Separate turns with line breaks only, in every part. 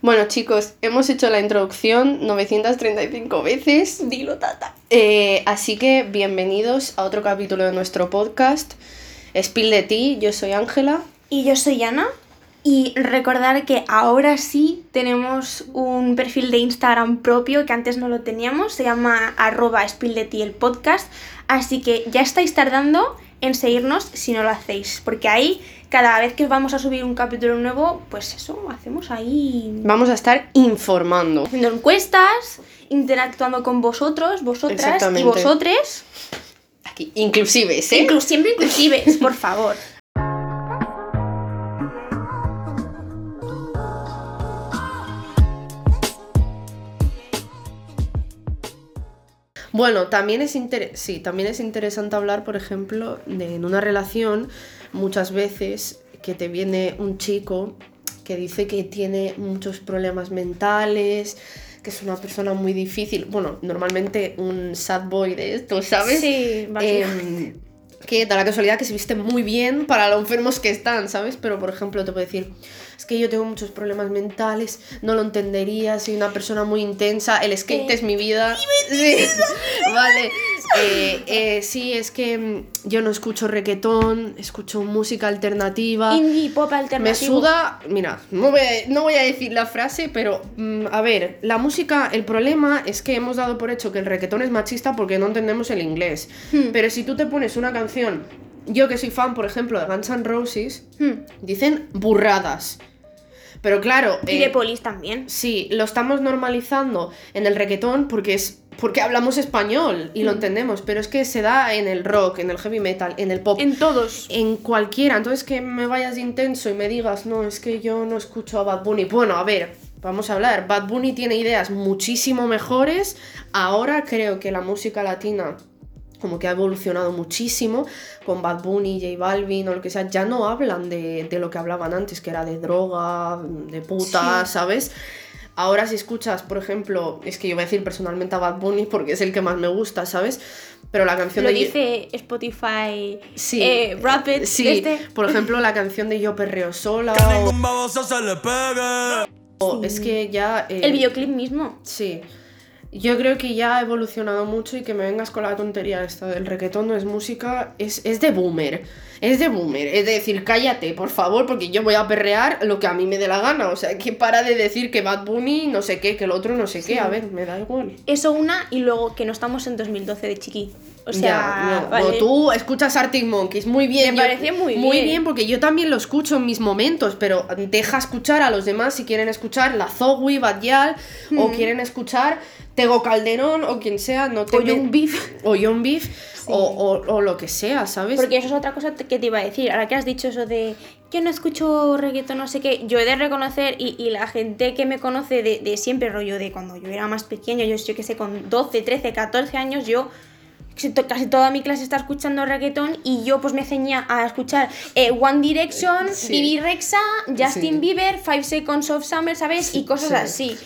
Bueno, chicos, hemos hecho la introducción 935 veces.
Dilo, tata.
Eh, así que bienvenidos a otro capítulo de nuestro podcast. Spill de ti, yo soy Ángela.
Y yo soy Ana. Y recordar que ahora sí tenemos un perfil de Instagram propio que antes no lo teníamos. Se llama arroba el podcast. Así que ya estáis tardando en seguirnos si no lo hacéis. Porque ahí, cada vez que vamos a subir un capítulo nuevo, pues eso, hacemos ahí
Vamos a estar informando.
haciendo encuestas, interactuando con vosotros, vosotras y vosotres.
Aquí, inclusive, ¿eh?
Inclu- siempre inclusive, por favor.
Bueno, también es, inter- sí, también es interesante hablar, por ejemplo, de en una relación, muchas veces que te viene un chico que dice que tiene muchos problemas mentales, que es una persona muy difícil. Bueno, normalmente un sad boy de esto, ¿sabes?
Sí.
Em, que da la casualidad que se viste muy bien para lo enfermos que están, ¿sabes? Pero, por ejemplo, te puede decir, es que yo tengo muchos problemas mentales, no lo entendería, soy una persona muy intensa, el skate es mi vida. Sí, vale. Eh, eh, sí, es que mm, yo no escucho reggaetón, escucho música alternativa.
Indie pop
Me
alternativo.
suda, mira, no voy, a, no voy a decir la frase, pero mm, a ver, la música, el problema es que hemos dado por hecho que el reggaetón es machista porque no entendemos el inglés.
Hmm.
Pero si tú te pones una canción, yo que soy fan, por ejemplo, de Guns N' Roses,
Hmm.
dicen burradas. Pero claro,
Y
eh,
de polis también.
sí, lo estamos normalizando en el reggaetón porque es porque hablamos español y lo
Mm.
entendemos, pero es que se da en el rock, en el heavy metal, en el pop
En todos.
en cualquiera. Entonces que me vayas de intenso y me digas, no, es que yo no escucho a Bad Bunny. Bueno, a ver, vamos a hablar. Bad Bunny tiene ideas muchísimo mejores. Ahora creo que la música latina como que ha evolucionado muchísimo con Bad Bunny, J Balvin o lo que sea, ya no hablan de, de lo que hablaban antes, que era de droga, de puta,
Sí.
¿sabes? Ahora si escuchas, por ejemplo, es que yo voy a decir personalmente a Bad Bunny porque es el que más me gusta, ¿sabes? Pero la canción
Lo
de...
dice Spotify.
Sí.
Eh, Rapid.
Sí,
Este.
por ejemplo, la canción de Yo Perreo Sola.
Que
O,
ningún baboso se le pegue.
o es que ya. eh,
El videoclip mismo.
Sí. Yo creo que ya ha evolucionado mucho y que me vengas con la tontería esta del reggaetón no es música, es, es de boomer. Es de boomer. Es decir, cállate, por favor, porque yo voy a perrear lo que a mí me dé la gana. O sea, que para de decir que Bad Bunny no sé qué, que el otro no sé qué. A ver, me da igual.
Eso una y luego que no estamos en 2012 de chiqui. O sea,
ya, no.
vale.
O tú escuchas Arctic Monkeys, muy bien.
Me parece muy
Muy
bien.
bien, porque yo también lo escucho en mis momentos, pero deja escuchar a los demás si quieren escuchar la Zoe, Badial, o quieren escuchar Tego Calderón, o quien sea, no te
O Young Beef.
O Young Beef, o, o- o lo que sea, ¿sabes?
Porque eso es otra cosa que te iba a decir. Ahora que has dicho eso de yo no escucho reggaetón, no sé qué, yo he de reconocer, y, y la gente que me conoce de, de siempre, rollo de cuando yo era más pequeño, yo, yo que sé, con 12, 13, 14 años, yo casi to- casi toda mi clase está escuchando reggaetón y yo pues me ceñía a escuchar eh, One Direction,
Sí.
Bibi Rexa, Justin
Sí.
Bieber, Five Seconds of Summer, ¿sabes? Y cosas
Sí.
así.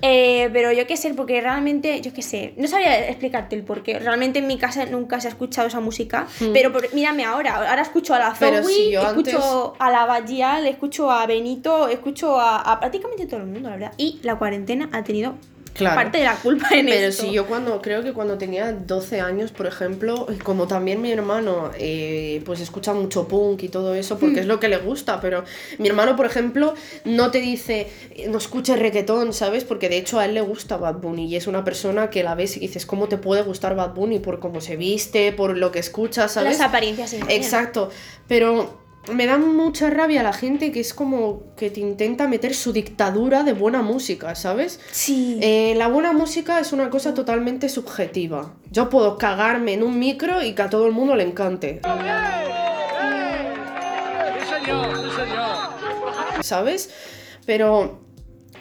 Eh, pero yo qué sé, porque realmente, yo qué sé, no sabría explicarte el porqué. Realmente en mi casa nunca se ha escuchado esa música. Pero por- mírame ahora, ahora escucho a la Zoe,
si
escucho a la Bajial, escucho a Benito, escucho a, a prácticamente todo el mundo, la verdad. Y la cuarentena ha tenido
Claro.
parte de la culpa en
Pero
esto.
si yo cuando, creo que cuando tenía 12 años, por ejemplo, como también mi hermano, eh, pues escucha mucho punk y todo eso, porque es lo que le gusta, pero mi hermano, por ejemplo, no te dice, no escuches reggaetón, ¿sabes? Porque de hecho a él le gusta Bad Bunny y es una persona que la ves y dices, ¿cómo te puede gustar Bad Bunny? Por cómo se viste, por lo que escucha, ¿sabes?
Las apariencias engañan.
Exacto, pero me da mucha rabia la gente que es como que te intenta meter su dictadura de buena música, ¿sabes?
Sí.
Eh, la buena música es una cosa totalmente subjetiva. Yo puedo cagarme en un micro y que a todo el mundo le encante. ¿Sabes? Pero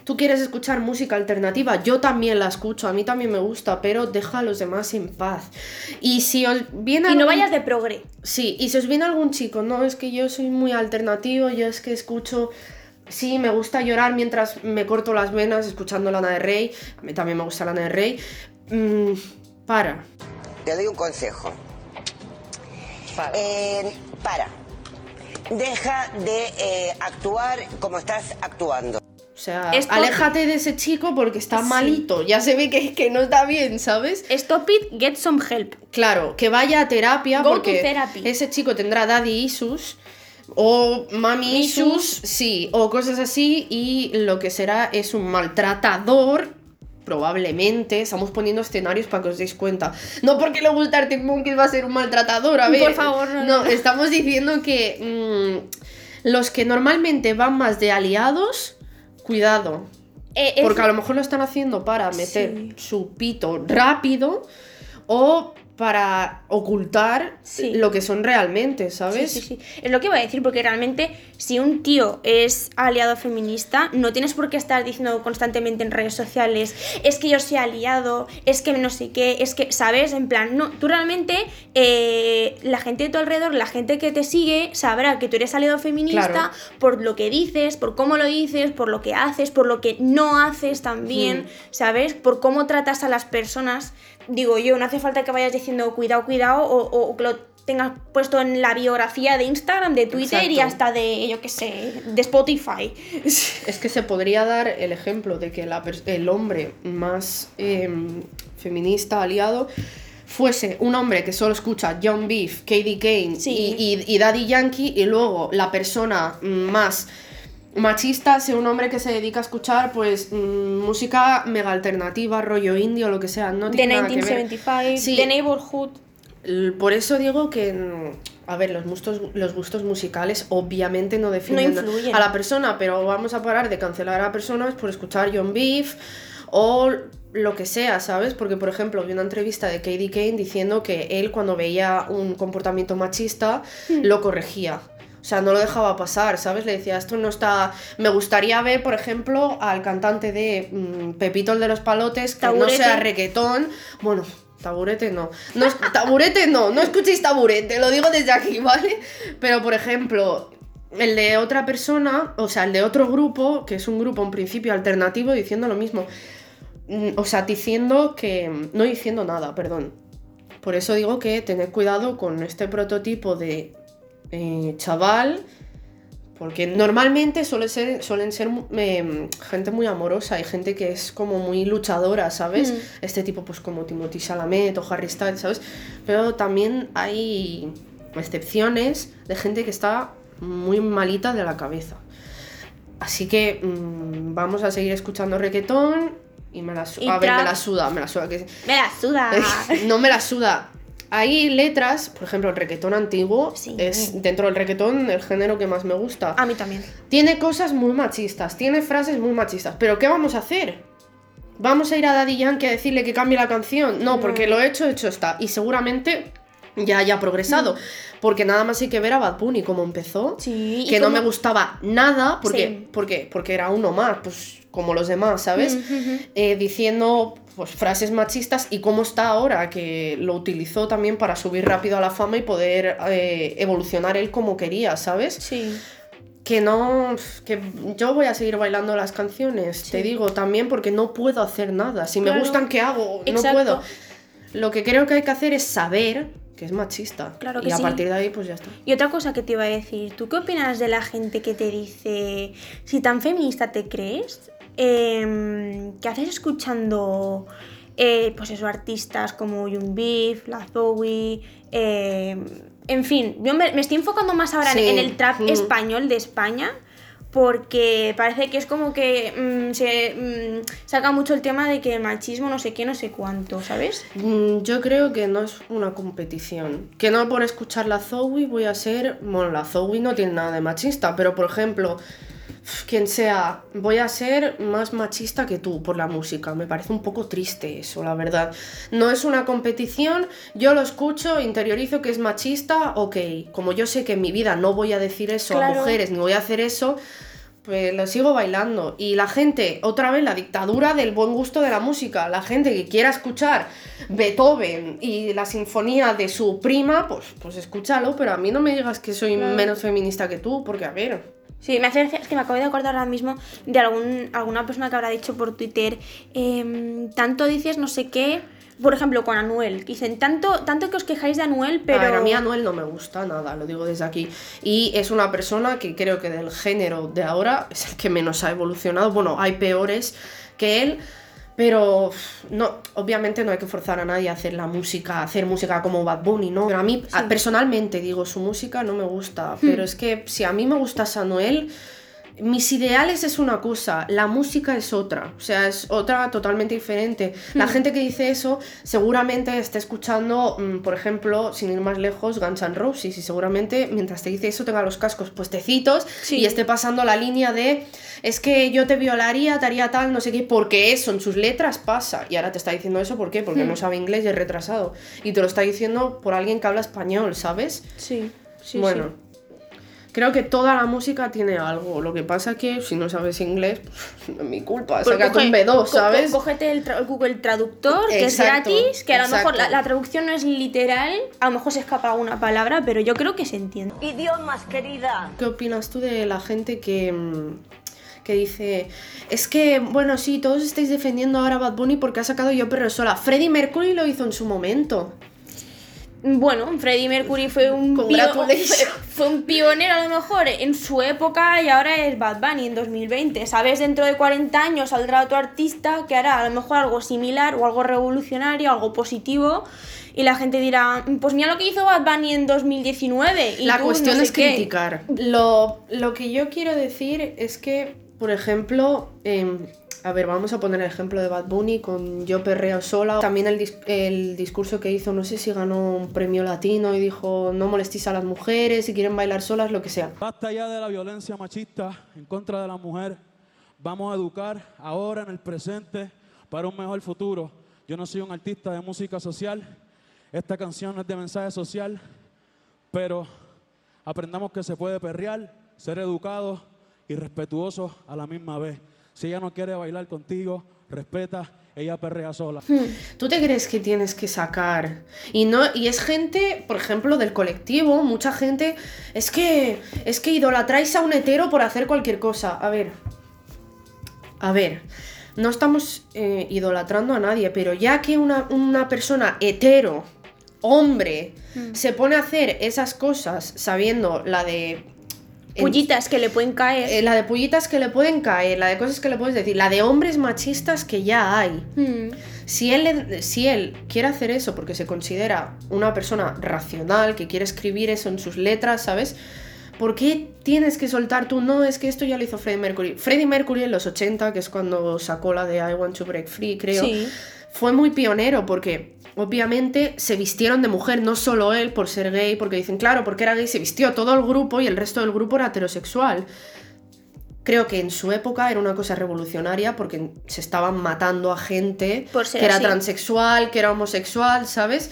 tú quieres escuchar música alternativa, yo también la escucho, a mí también me gusta, pero deja a los demás en paz. Y si os viene
y no vayas de progre.
Sí, y si os viene algún chico, no, es que yo soy muy alternativo, yo es que escucho... Sí, me gusta llorar mientras me corto las venas escuchando Lana de Rey. A mí también me gusta Lana de Rey. Mm, para.
Te doy un consejo. Eh, para. Deja de eh, actuar como estás actuando.
Sea,
Stop
aléjate de ese chico porque está
Sí.
malito. Ya se ve que, que no está bien, ¿sabes?
Stop it, get some help.
Claro, que vaya a terapia
Go to
porque
therapy.
ese chico tendrá daddy issues o mami issues, sí, o cosas así y lo que será es un maltratador. Probablemente, estamos poniendo escenarios para que os deis cuenta. No porque le gusta Arctic Monkeys va a ser un maltratador, a ver.
Por favor, no,
No,
no.
estamos diciendo que mm, los que normalmente van más de aliados, cuidado.
Eh, es-
Porque a lo mejor lo están haciendo para meter
Sí.
su pito rápido o para ocultar
Sí.
lo que son realmente,
Sí,
¿sabes?
sí, sí. Es lo que iba a decir, porque realmente si un tío es aliado feminista, no tienes por qué estar diciendo constantemente en redes sociales, es que yo soy aliado, es que no sé qué, es que, ¿sabes? En plan, no, tú realmente, eh, la gente de tu alrededor, la gente que te sigue, sabrá que tú eres aliado feminista
Claro.
por lo que dices, por cómo lo dices, por lo que haces, por lo que no haces también,
Hmm.
¿sabes? Por cómo tratas a las personas. Digo yo, no hace falta que vayas diciendo cuidado, cuidado, o, que lo tengas puesto en la biografía de Instagram, de Twitter y hasta de, yo qué sé, de Spotify.
Es que se podría dar el ejemplo de que la el hombre más em, feminista aliado fuese un hombre que solo escucha John Beef, Katie Kane
Sí.
y, y- y Daddy Yankee y luego la persona más machista sea un hombre que se dedica a escuchar pues mm, música mega alternativa, rollo indio, lo que sea, no tiene nada que ver.
1975,
Sí.
The Neighborhood.
Por eso digo que, mm, a ver, los gustos, los gustos musicales obviamente no definen
No
a la persona, pero vamos a parar de cancelar a personas por escuchar John Beef o lo que sea, ¿sabes? Porque, por ejemplo, vi una entrevista de Katie Kane diciendo que él cuando veía un comportamiento machista
Hmm.
lo corregía. O sea, no lo dejaba pasar, ¿sabes? Le decía, esto no está... Me gustaría ver, por ejemplo, al cantante de mm, Pepito el de los Palotes, que no sea reggaetón. Bueno, taburete no. no taburete no, no escuchéis taburete, lo digo desde aquí, ¿vale? Pero, por ejemplo, el de otra persona, o sea, el de otro grupo, que es un grupo en principio alternativo, diciendo lo mismo. Mm, O sea, diciendo que... No diciendo nada, perdón. Por eso digo que tened cuidado con este prototipo de eh, chaval, porque normalmente suele ser, suelen ser eh, gente muy amorosa y gente que es como muy luchadora, ¿sabes?
Mm.
Este tipo, pues como Timothy Chalamet o Harry Styles, ¿sabes? Pero también hay excepciones de gente que está muy malita de la cabeza. Así que mm, vamos a seguir escuchando reggaetón y me la su-
Y
A ver, me la suda, me la suda. Que...
Me la suda.
no me la suda. Hay letras, por ejemplo, el reggaetón antiguo
Sí.
es dentro del reggaetón el género que más me gusta.
A mí también.
Tiene cosas muy machistas, tiene frases muy machistas. Pero ¿qué vamos a hacer? ¿Vamos a ir a Daddy Yankee a decirle que cambie la canción? No, porque lo hecho, hecho está. Y seguramente ya haya progresado. Porque nada más hay que ver a Bad Bunny cómo empezó.
Sí,
que no me gustaba nada. Porque,
Sí.
¿Por qué? Porque era uno más, pues como los demás, ¿sabes? Eh, diciendo pues frases machistas y cómo está ahora, que lo utilizó también para subir rápido a la fama y poder eh, evolucionar él como quería, ¿sabes?
Sí.
Que no, que yo voy a seguir bailando las canciones, te digo, también porque no puedo hacer nada. Si me gustan, ¿qué hago? No puedo. Lo que creo que hay que hacer es saber que es machista.
Claro
y
que
a
sí.
partir de ahí, pues ya está.
Y otra cosa que te iba a decir, ¿tú qué opinas de la gente que te dice, si tan feminista te crees, em, ¿qué haces escuchando, eh, pues eso, artistas como Young Beef, La Zoe, em, en fin, yo me, me estoy enfocando más ahora en el trap
mm.
español de España, porque parece que es como que mm, se mm, saca mucho el tema de que machismo no sé qué, no sé cuánto, ¿sabes?
Mm, Yo creo que no es una competición. Que no por escuchar la Zoe voy a ser. Bueno, la Zoe no tiene nada de machista, pero por ejemplo, quien sea, voy a ser más machista que tú por la música. Me parece un poco triste eso, la verdad. No es una competición, yo lo escucho, interiorizo que es machista, ok. Como yo sé que en mi vida no voy a decir eso a mujeres ni voy a hacer eso. Pues lo sigo bailando. Y la gente, otra vez, la dictadura del buen gusto de la música. La gente que quiera escuchar Beethoven y la sinfonía de su prima, pues, pues escúchalo, pero a mí no me digas que soy
Claro.
menos feminista que tú, porque a ver.
Sí, me hace gracia, es que me acabo de acordar ahora mismo de algún, alguna persona que habrá dicho por Twitter, em, tanto dices no sé qué, por ejemplo, con Anuel, dicen tanto, tanto que os quejáis de Anuel, pero.
A ver, a mí Anuel no me gusta nada, lo digo desde aquí. Y es una persona que creo que del género de ahora es el que menos ha evolucionado. Bueno, hay peores que él. Pero no, obviamente no hay que forzar a nadie a hacer la música, a hacer música como Bad Bunny, ¿no? Pero a mí, personalmente, digo, su música no me gusta.
Hmm.
Pero es que si a mí me gustase Anuel, mis ideales es una cosa, la música es otra. O sea, es otra totalmente diferente.
Hmm.
La gente que dice eso seguramente está escuchando, mm, por ejemplo, sin ir más lejos, Guns N' Roses. Y seguramente mientras te dice eso tenga los cascos puestecitos
Sí.
y esté pasando la línea de es que yo te violaría, te haría tal, no sé qué, porque eso en sus letras pasa. Y ahora te está diciendo eso, ¿por qué? Porque
Hmm.
no sabe inglés y es retrasado. Y te lo está diciendo por alguien que habla español, ¿sabes?
Sí, sí.
bueno, creo que toda la música tiene algo. Lo que pasa que si no sabes inglés, pues, no es mi culpa.
Pues
Sácate
coge-
un B2,
co-
¿sabes?
Cógete el, tra- el Google Traductor, que
Exacto,
es gratis, que a lo mejor la,
exacto.
la traducción no es literal, a lo mejor se escapa una palabra, pero yo creo que se entiende.
Idiomas, querida.
¿Qué opinas tú de la gente que, mm, que dice, es que, bueno, sí, todos estáis defendiendo ahora a Bad Bunny porque ha sacado Yo Perro Sola? Freddie Mercury lo hizo en su momento.
Bueno, Freddie Mercury fue un, fue, fue un pionero a lo mejor en su época y ahora es Bad Bunny en 2020. ¿Sabes? Dentro de 40 años saldrá otro artista que hará a lo mejor algo similar o algo revolucionario, algo positivo. Y la gente dirá, pues mira lo que hizo Bad Bunny en 2019. Y
La
tú
cuestión
no sé
es
qué".
criticar. Lo, lo que yo quiero decir es que, por ejemplo, em, a ver, vamos a poner el ejemplo de Bad Bunny con Yo Perreo Sola. También el, dis- el discurso que hizo, no sé si ganó un premio latino y dijo, no molestéis a las mujeres, si quieren bailar solas, lo que sea.
Basta ya de la violencia machista en contra de la mujer. Vamos a educar ahora en el presente para un mejor futuro. Yo no soy un artista de música social. Esta canción no es de mensaje social, pero aprendamos que se puede perrear, ser educados y respetuosos a la misma vez. Si ella no quiere bailar contigo, respeta, ella perrea sola.
¿Tú te crees que tienes que sacar? Y no y es gente, por ejemplo, del colectivo, mucha gente es que es que idolatráis a un hetero por hacer cualquier cosa. A ver. A ver, no estamos eh, idolatrando a nadie, pero ya que una, una persona hetero, hombre, se pone a hacer esas cosas sabiendo la de
Pullitas que le pueden caer.
eh, la de pullitas que le pueden caer, la de cosas que le puedes decir, la de hombres machistas que ya hay.
Hmm.
Si él, si él quiere hacer eso porque se considera una persona racional, que quiere escribir eso en sus letras, ¿sabes? ¿Por qué tienes que soltar tú? No, es que esto ya lo hizo Freddie Mercury. Freddie Mercury en los 80, que es cuando sacó la de I Want to Break Free, creo,
Sí.
Fue muy pionero porque obviamente se vistieron de mujer, no solo él por ser gay, porque dicen, claro, porque era gay, se vistió todo el grupo y el resto del grupo era heterosexual. Creo que en su época era una cosa revolucionaria porque se estaban matando a gente
Por ser
que era
así.
transexual, que era homosexual, ¿sabes?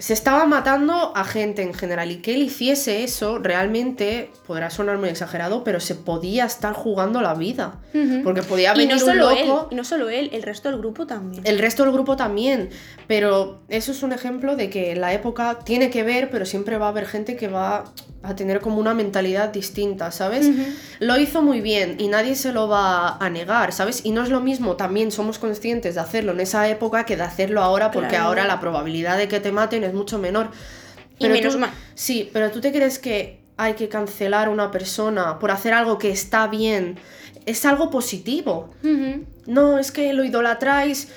Se estaba matando a gente en general y que él hiciese eso realmente podrá sonar muy exagerado, pero se podía estar jugando la vida. Porque podía
Y
venir un
solo
loco.
él, y no solo él, el resto del grupo también.
El resto del grupo también, pero eso es un ejemplo de que la época tiene que ver, pero siempre va a haber gente que va a tener como una mentalidad distinta, ¿sabes? Lo hizo muy bien y nadie se lo va a negar, ¿sabes? Y no es lo mismo, también somos conscientes de hacerlo en esa época que de hacerlo ahora, porque
Claro.
ahora la probabilidad de que te maten es mucho menor.
Y menos
tú-
mal.
Sí, pero tú te crees que hay que cancelar a una persona por hacer algo que está bien. Es algo positivo. No, es que lo idolatráis.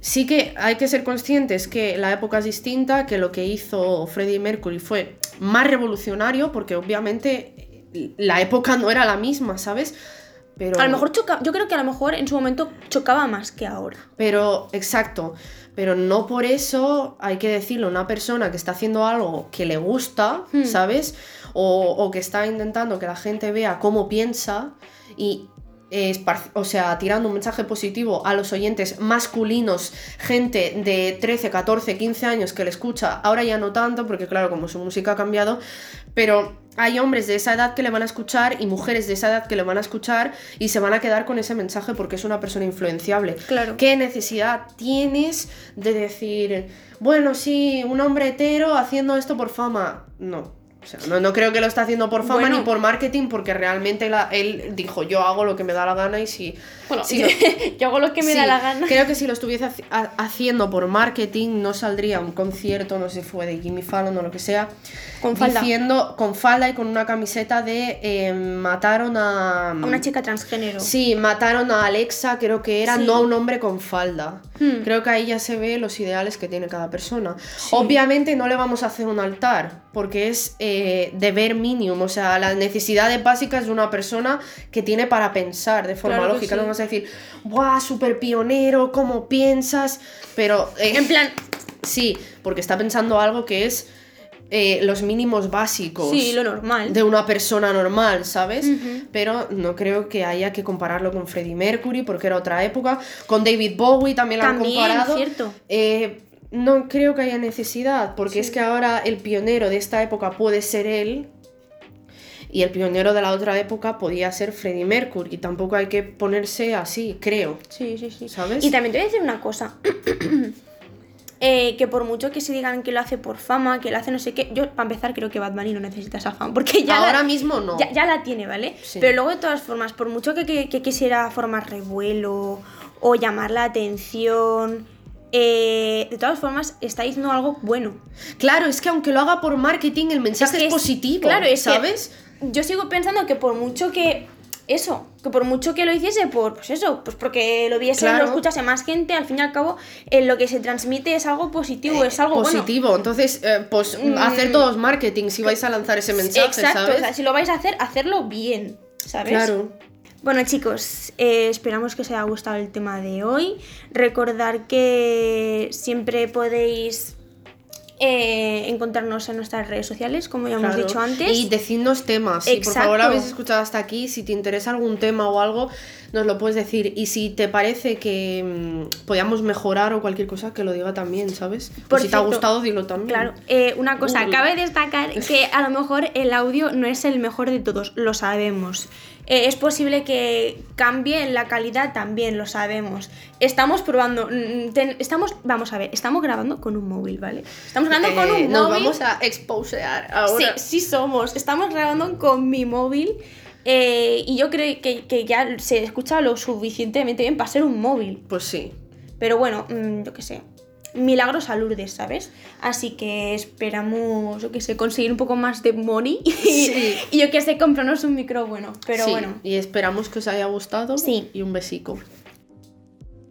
Sí que hay que ser conscientes que la época es distinta, que lo que hizo Freddie Mercury fue más revolucionario, porque obviamente la época no era la misma, ¿sabes? Pero,
A lo mejor choca, yo creo que a lo mejor en su momento chocaba más que ahora.
Pero, exacto. Pero no por eso hay que decirle a una persona que está haciendo algo que le gusta,
Hmm.
¿sabes? O, o que está intentando que la gente vea cómo piensa y eh, o sea, tirando un mensaje positivo a los oyentes masculinos, gente de 13, 14, 15 años que le escucha, ahora ya no tanto, porque claro, como su música ha cambiado, pero hay hombres de esa edad que le van a escuchar y mujeres de esa edad que le van a escuchar y se van a quedar con ese mensaje porque es una persona influenciable.
Claro.
¿Qué necesidad tienes de decir, bueno, sí, un hombre hetero haciendo esto por fama? No. O sea, no, no creo que lo está haciendo por fama
Bueno.
ni por marketing, porque realmente la- él dijo, yo hago lo que me da la gana y si...
Bueno,
si lo-
yo hago lo que me
Sí,
da la gana.
Creo que si lo estuviese haci- ha- haciendo por marketing, no saldría un concierto, no sé si fue de Jimmy Fallon o lo que sea,
Con falda.
diciendo, con falda y con una camiseta de eh, mataron a...
A una chica transgénero.
Sí, mataron a Alexa, creo que era,
Sí.
no a un hombre con falda.
Hmm.
Creo que ahí ya se ve los ideales que tiene cada persona. Obviamente no le vamos a hacer un altar, porque es eh, deber mínimo, o sea, las necesidades básicas de una persona que tiene para pensar de forma
Claro
lógica.
sí.
No vamos a decir, ¡buah, súper pionero! ¿Cómo piensas? Pero... eh,
En plan,
Sí, porque está pensando algo que es eh, los mínimos básicos
sí, lo normal.
de una persona normal, ¿sabes? Pero no creo que haya que compararlo con Freddie Mercury porque era otra época. Con David Bowie también lo han comparado.
cierto.
Eh, no creo que haya necesidad porque es que ahora el pionero de esta época puede ser él. Y el pionero de la otra época podía ser Freddie Mercury. Y tampoco hay que ponerse así, creo.
Sí, sí, sí.
¿Sabes?
Y también te voy a decir una cosa. Eh, que por mucho que se digan que lo hace por fama, que lo hace no sé qué, yo para empezar creo que Bad Bunny no necesita esa fama, porque ya
Ahora
la,
mismo no.
ya, ya la tiene, ¿vale?
Sí.
Pero luego de todas formas, por mucho que, que- que quisiera formar revuelo o llamar la atención, eh, de todas formas está diciendo algo bueno.
Claro, es que aunque lo haga por marketing, el mensaje es,
que
positivo.
Claro, es que
¿sabes?
yo sigo pensando que por mucho que eso, que por mucho que lo hiciese por pues eso, pues porque lo viese,
Claro.
lo escuchase más gente, al fin y al cabo eh, lo que se transmite es algo positivo, es algo bueno.
positivo. Entonces, eh, pues
Mm.
hacer todos marketing si vais a lanzar ese mensaje,
Exacto,
¿sabes?
o sea, si lo vais a hacer, hacerlo bien, ¿sabes?
Claro.
Bueno chicos, eh, esperamos que os haya gustado el tema de hoy. Recordar que siempre podéis eh, encontrarnos en nuestras redes sociales, como ya hemos dicho antes.
Y decidnos temas. Si por favor habéis escuchado hasta aquí, si te interesa algún tema o algo, nos lo puedes decir. Y si te parece que mm, podíamos mejorar o cualquier cosa, que lo diga también, ¿sabes? O
Por
si te ha
cierto,
gustado, dilo también.
Claro, eh, una cosa, cabe destacar que a lo mejor el audio no es el mejor de todos, lo sabemos. Eh, es posible que cambie la calidad también, lo sabemos. Estamos probando, mm, ten- estamos, vamos a ver, estamos grabando con un móvil, ¿vale? Estamos grabando con
Eh,
un
nos
móvil.
vamos a exposear ahora.
Sí, sí somos. Estamos grabando con mi móvil eh, y yo creo que, que ya se escucha lo suficientemente bien para ser un móvil.
Pues sí.
Pero bueno, mm, yo qué sé. Milagros a Lourdes, ¿sabes? Así que esperamos, yo qué sé, conseguir un poco más de money y,
Sí.
y yo qué sé, comprarnos un micro bueno. Pero
Sí,
bueno,
Y esperamos que os haya gustado.
Sí.
Y un besico.